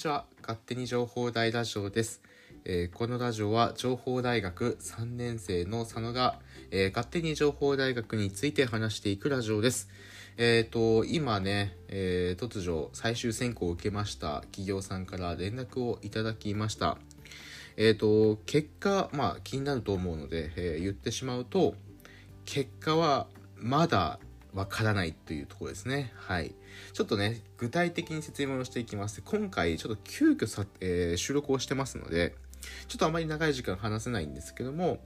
ちは。勝手に情報大ラジオです、えーこのラジオは情報大学3年生の佐野が、えー勝手に情報大学について話していくラジオです。えっ、と今ね、え突如最終選考を受けました企業さんから連絡をいただきました。えっ、と結果まあ気になると思うので、え言ってしまうと結果はまだわからないというところですね。はい。ちょっとね、具体的に説明をしていきます。今回、ちょっと急遽さ、えー収録をしてますので、ちょっとあまり長い時間話せないんですけども、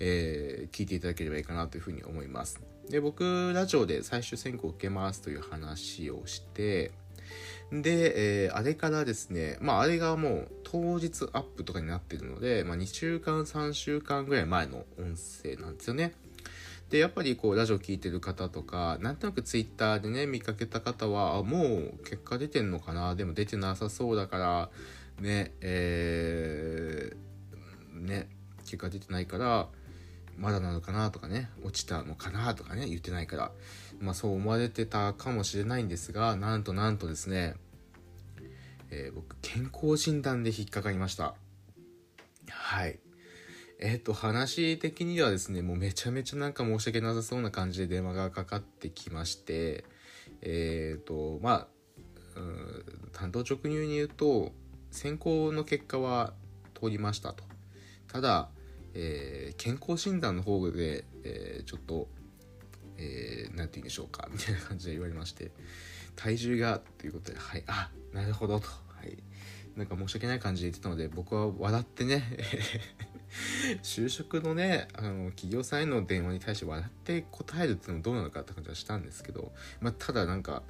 えー聞いていただければいいかなというふうに思います。で、僕、ラジオで最終選考を受けますという話をして、で、えーあれからですね、まあ、あれがもう当日アップとかになってるので、まあ、2週間、3週間ぐらい前の音声なんですよね。でやっぱりこうラジオ聞いてる方とかなんとなくツイッターでね見かけた方はもう結果出てんのかな？でも出てなさそうだからねえーね結果出てないからまだなのかな？とかね落ちたのかな？とかね言ってないからまあそう思われてたかもしれないんですがなんとなんとですね、えー僕健康診断で引っかかりました。はい。えっ、と、話的にはですね、もうめちゃめちゃなんか申し訳なさそうな感じで電話がかかってきまして、えっ、と、まあ、うん担当直入に言うと、選考の結果は通りましたと。ただ、えー健康診断の方で、えーちょっと、えーなんて言うんでしょうか、みたいな感じで言われまして、体重が、ということで、はい、あ、なるほどと。はい。なんか申し訳ない感じで言ってたので、僕は笑ってね、就職のねあの企業さんへの電話に対して笑って答えるっていうのもどうなのかって感じはしたんですけど、まあ、ただなんか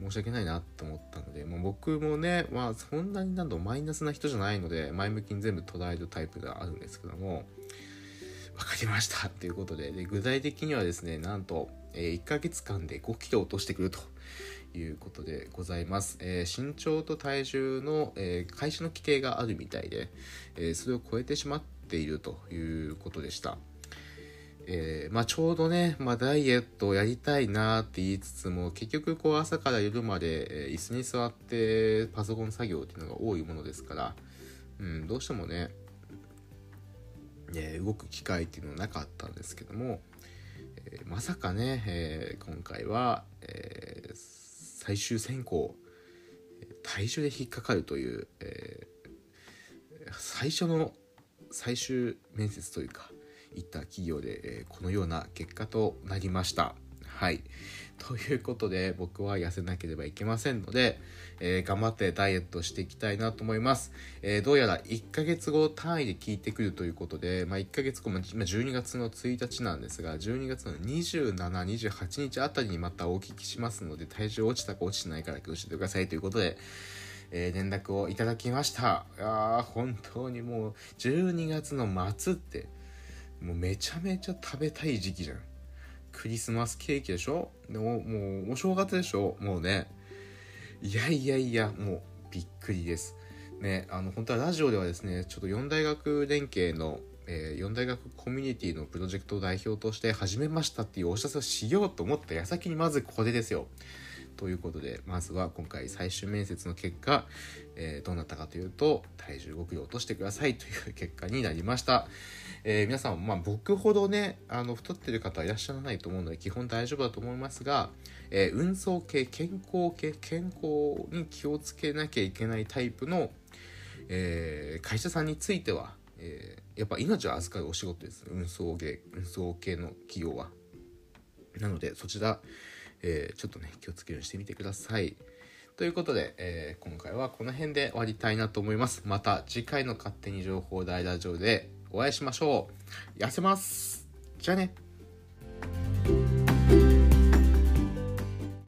申し訳ないなと思ったので、まあ、僕もね、まあ、そんなになんだろうマイナスな人じゃないので前向きに全部捉えるタイプではあるんですけども分かりましたということでで具体的にはですねなんと、1ヶ月間で5キロ落としてくるということでございます、えー身長と体重の、えー会社の規定があるみたいで、えーそれを超えてしまっているということでした。えまあ、ちょうどね、まあ、ダイエットをやりたいなって言いつつも結局こう朝から夜まで、え椅子に座ってパソコン作業っていうのが多いものですから、うん、どうしてもね、えー動く機会っていうのはなかったんですけども、えーまさかね、えー今回は、えー最終選考えー体重で引っかかるという、え最初の最終面接というか行った企業で、えこのような結果となりました。はい。ということで僕は痩せなければいけませんので、えー頑張ってダイエットしていきたいなと思います。えーどうやら1ヶ月後単位で聞いてくるということで、まあ、1ヶ月後、まあ12月の1日なんですが、12月の27、28日あたりにまたお聞きしますので、体重落ちたか落ちてないかだけ教えてくださいということで、えー連絡をいただきました。いやー本当にもう12月の末ってもうめちゃめちゃ食べたい時期じゃん。クリスマスケーキでしょ？でももうお正月でしょ？もうね。いやいやいや、もうびっくりです。ね、あの本当はラジオではですね、ちょっと4大学連携のえー、4大学コミュニティのプロジェクトを代表として始めましたっていうお知らせをしようと思った矢先にまずここでですよ。ということでまずは今回最終面接の結果、えーどうなったかというと体重5キロ落としてくださいという結果になりました、えー皆さん、まあ、僕ほどねあの太ってる方はいらっしゃらないと思うので基本大丈夫だと思いますが、えー運送系健康系健康に気をつけなきゃいけないタイプの、え会社さんについては、えやっぱ命を預かるお仕事です。運送系運送系の企業は。なのでそちら、えーちょっとね気をつけるようにしてみてください。ということで、えー今回はこの辺で終わりたいなと思います。また次回の勝手に情報大ラジオでお会いしましょう。痩せます。じゃあね。